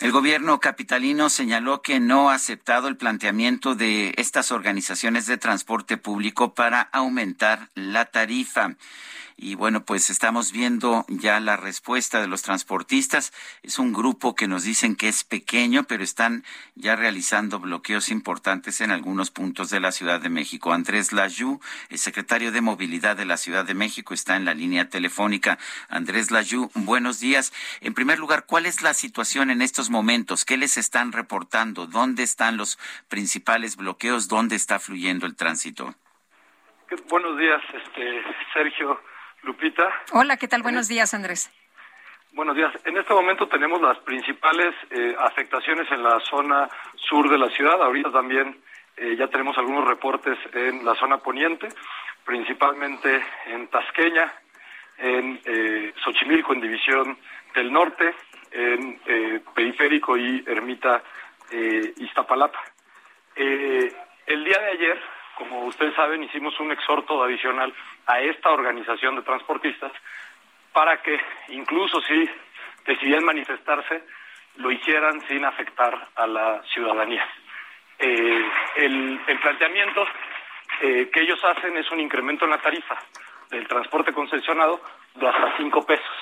El gobierno capitalino señaló que no ha aceptado el planteamiento de estas organizaciones de transporte público para aumentar la tarifa. Y bueno, pues estamos viendo ya la respuesta de los transportistas. Es un grupo que nos dicen que es pequeño, pero están ya realizando bloqueos importantes en algunos puntos de la Ciudad de México. Andrés Layú, el secretario de Movilidad de la Ciudad de México, está en la línea telefónica. Andrés Layú, buenos días. En primer lugar, ¿cuál es la situación en estos momentos? ¿Qué les están reportando? ¿Dónde están los principales bloqueos? ¿Dónde está fluyendo el tránsito? Buenos días, este, Sergio. Lupita. Hola, ¿qué tal? Buenos días, Andrés. Buenos días. En este momento tenemos las principales eh, afectaciones en la zona sur de la ciudad. Ahorita también eh, ya tenemos algunos reportes en la zona poniente, principalmente en Tasqueña, en eh, Xochimilco, en División del Norte, en Periférico y Ermita Iztapalapa. el día de ayer como ustedes saben, hicimos un exhorto adicional a esta organización de transportistas para que incluso si decidían manifestarse, lo hicieran sin afectar a la ciudadanía. Eh, el, planteamiento eh, que ellos hacen es un incremento en la tarifa del transporte concesionado de hasta cinco pesos.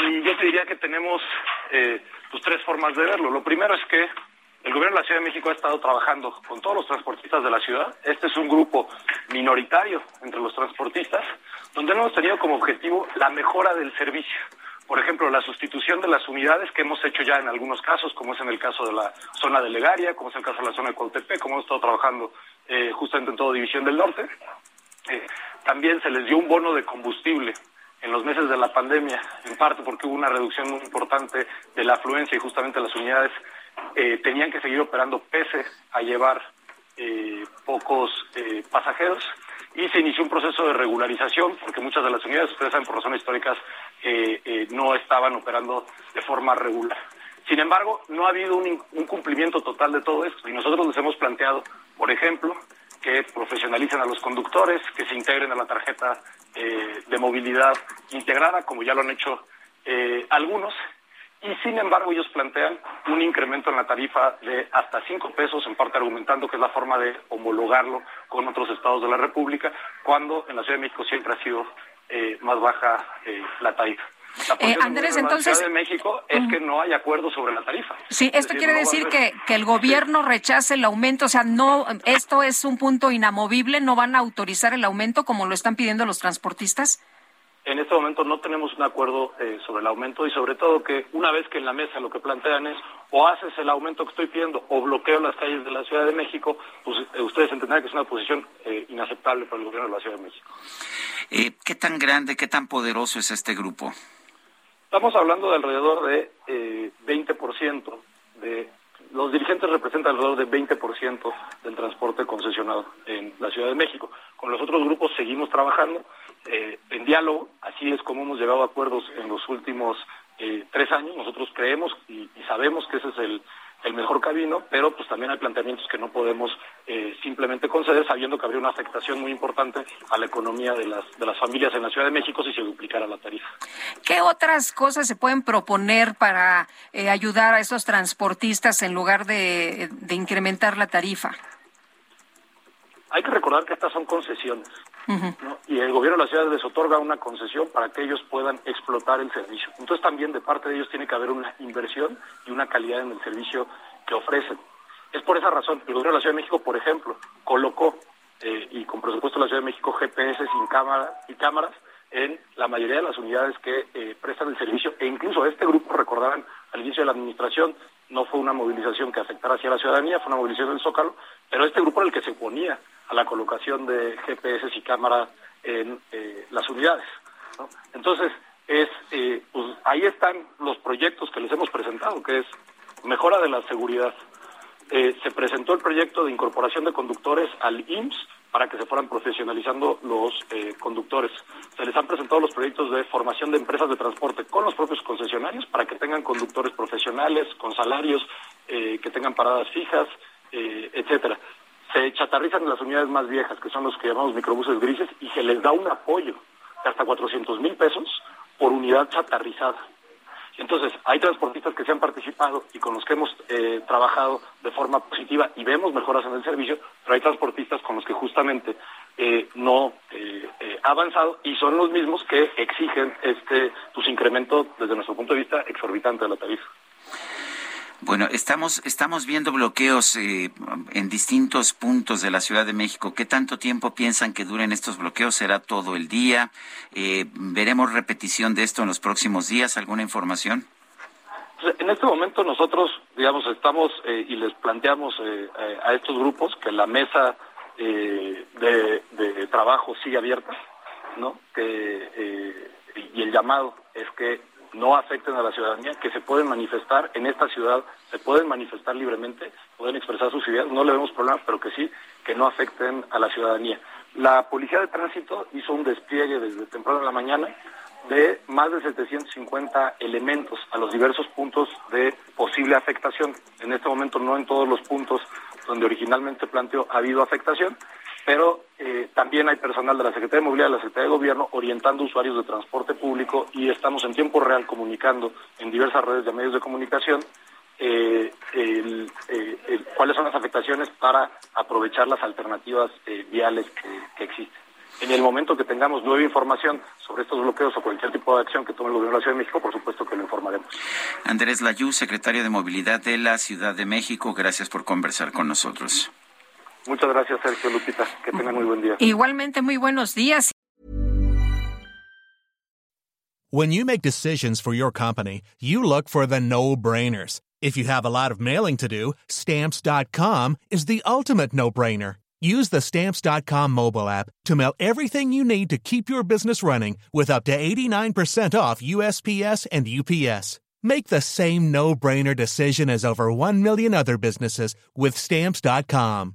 Y yo te diría que tenemos eh, pues, tres formas de verlo. Lo primero es que el gobierno de la Ciudad de México ha estado trabajando con todos los transportistas de la ciudad. Este es un grupo minoritario entre los transportistas, donde hemos tenido como objetivo la mejora del servicio. Por ejemplo, la sustitución de las unidades que hemos hecho ya en algunos casos, como es en el caso de la zona de Legaria, como es el caso de la zona de Cuautepec, como hemos estado trabajando eh, justamente en toda División del Norte. Eh, también se les dio un bono de combustible en los meses de la pandemia, en parte porque hubo una reducción muy importante de la afluencia y justamente las unidades eh, tenían que seguir operando pese a llevar eh, pocos eh, pasajeros. Y se inició un proceso de regularización porque muchas de las unidades, ustedes saben por razones históricas, no estaban operando de forma regular. Sin embargo, no ha habido un, un, cumplimiento total de todo esto. Y nosotros les hemos planteado, por ejemplo, que profesionalicen a los conductores, que se integren a la tarjeta de movilidad integrada, como ya lo han hecho algunos, y sin embargo ellos plantean un incremento en la tarifa de hasta cinco pesos, en parte argumentando que es la forma de homologarlo con otros estados de la República, cuando en la Ciudad de México siempre ha sido eh, más baja eh, la tarifa. Eh, Andrés, entonces. La Ciudad de México es que no hay acuerdo sobre la tarifa. Sí, esto quiere decir que, que el gobierno rechace el aumento, o sea, no, esto es un punto inamovible, no van a autorizar el aumento como lo están pidiendo los transportistas. En este momento no tenemos un acuerdo eh, sobre el aumento y sobre todo que una vez que en la mesa lo que plantean es o haces el aumento que estoy pidiendo o bloqueo las calles de la Ciudad de México, pues eh, ustedes entenderán que es una posición eh, inaceptable para el gobierno de la Ciudad de México. ¿Qué tan grande, qué tan poderoso es este grupo? Estamos hablando de alrededor de 20% de los dirigentes representan alrededor del 20% del transporte concesionado en la Ciudad de México. Con los otros grupos seguimos trabajando eh, en diálogo, así es como hemos llegado a acuerdos en los últimos eh, tres años. Nosotros creemos y, sabemos que ese es el, mejor camino, pero pues también hay planteamientos que no podemos eh, simplemente conceder, sabiendo que habría una afectación muy importante a la economía de las, de las familias en la Ciudad de México si se duplicara la tarifa. ¿Qué otras cosas se pueden proponer para ayudar a esos transportistas en lugar de incrementar la tarifa? Hay que recordar que estas son concesiones. Y el gobierno de la ciudad les otorga una concesión para que ellos puedan explotar el servicio. Entonces también de parte de ellos tiene que haber una inversión y una calidad en el servicio que ofrecen. Es por esa razón, el gobierno de la Ciudad de México, por ejemplo, colocó, eh, y con presupuesto de la Ciudad de México, GPS sin cámara y cámaras en la mayoría de las unidades que eh, prestan el servicio. E incluso este grupo, recordarán, al inicio de la administración, no fue una movilización que afectara hacia la ciudadanía, fue una movilización del Zócalo, pero este grupo era el que se oponía a la colocación de GPS y cámaras en eh, las unidades. Entonces, es, eh, pues ahí están los proyectos que les hemos presentado, que es mejora de la seguridad. Eh, se presentó el proyecto de incorporación de conductores al IMSS para que se fueran profesionalizando los eh, conductores. Se les han presentado los proyectos de formación de empresas de transporte con los propios concesionarios para que tengan conductores profesionales, con salarios, eh, que tengan paradas fijas, etcétera. Se chatarrizan las unidades más viejas, que son los que llamamos microbuses grises, y se les da un apoyo de hasta 400 mil pesos por unidad chatarrizada. Entonces, hay transportistas que se han participado y con los que hemos eh, trabajado de forma positiva y vemos mejoras en el servicio, pero hay transportistas con los que justamente eh, no eh, ha avanzado y son los mismos que exigen este pues, incremento desde nuestro punto de vista exorbitante de la tarifa. Bueno, estamos, estamos viendo bloqueos eh, en distintos puntos de la Ciudad de México. ¿Qué tanto tiempo piensan que duren estos bloqueos? ¿Será todo el día? Eh, ¿Veremos repetición de esto en los próximos días? ¿Alguna información? Pues, en este momento nosotros, digamos, estamos eh, y les planteamos a estos grupos que la mesa de, de, trabajo sigue abierta, ¿no? Que, y el llamado es que no afecten a la ciudadanía, que se pueden manifestar en esta ciudad, se pueden manifestar libremente, pueden expresar sus ideas, no le vemos problema, pero que sí, que no afecten a la ciudadanía. La Policía de Tránsito hizo un despliegue desde temprano en la mañana de más de 750 elementos a los diversos puntos de posible afectación. En este momento no en todos los puntos donde originalmente planteó ha habido afectación, pero eh, también hay personal de la Secretaría de Movilidad, de la Secretaría de Gobierno, orientando usuarios de transporte público y estamos en tiempo real comunicando en diversas redes de medios de comunicación eh, eh, cuáles son las afectaciones para aprovechar las alternativas viales que, existen. En el momento que tengamos nueva información sobre estos bloqueos o cualquier tipo de acción que tome el Gobierno de la Ciudad de México, por supuesto que lo informaremos. Andrés Layú, secretario de Movilidad de la Ciudad de México, gracias por conversar con nosotros. Muchas gracias, Sergio Lupita. Que tengan muy buen día. Igualmente, muy buenos días. When you make decisions for your company, you look for the no-brainers. If you have a lot of mailing to do, stamps.com is the ultimate no-brainer. Use the stamps.com mobile app to mail everything you need to keep your business running with up to 89% off USPS and UPS. Make the same no-brainer decision as over 1 million other businesses with stamps.com.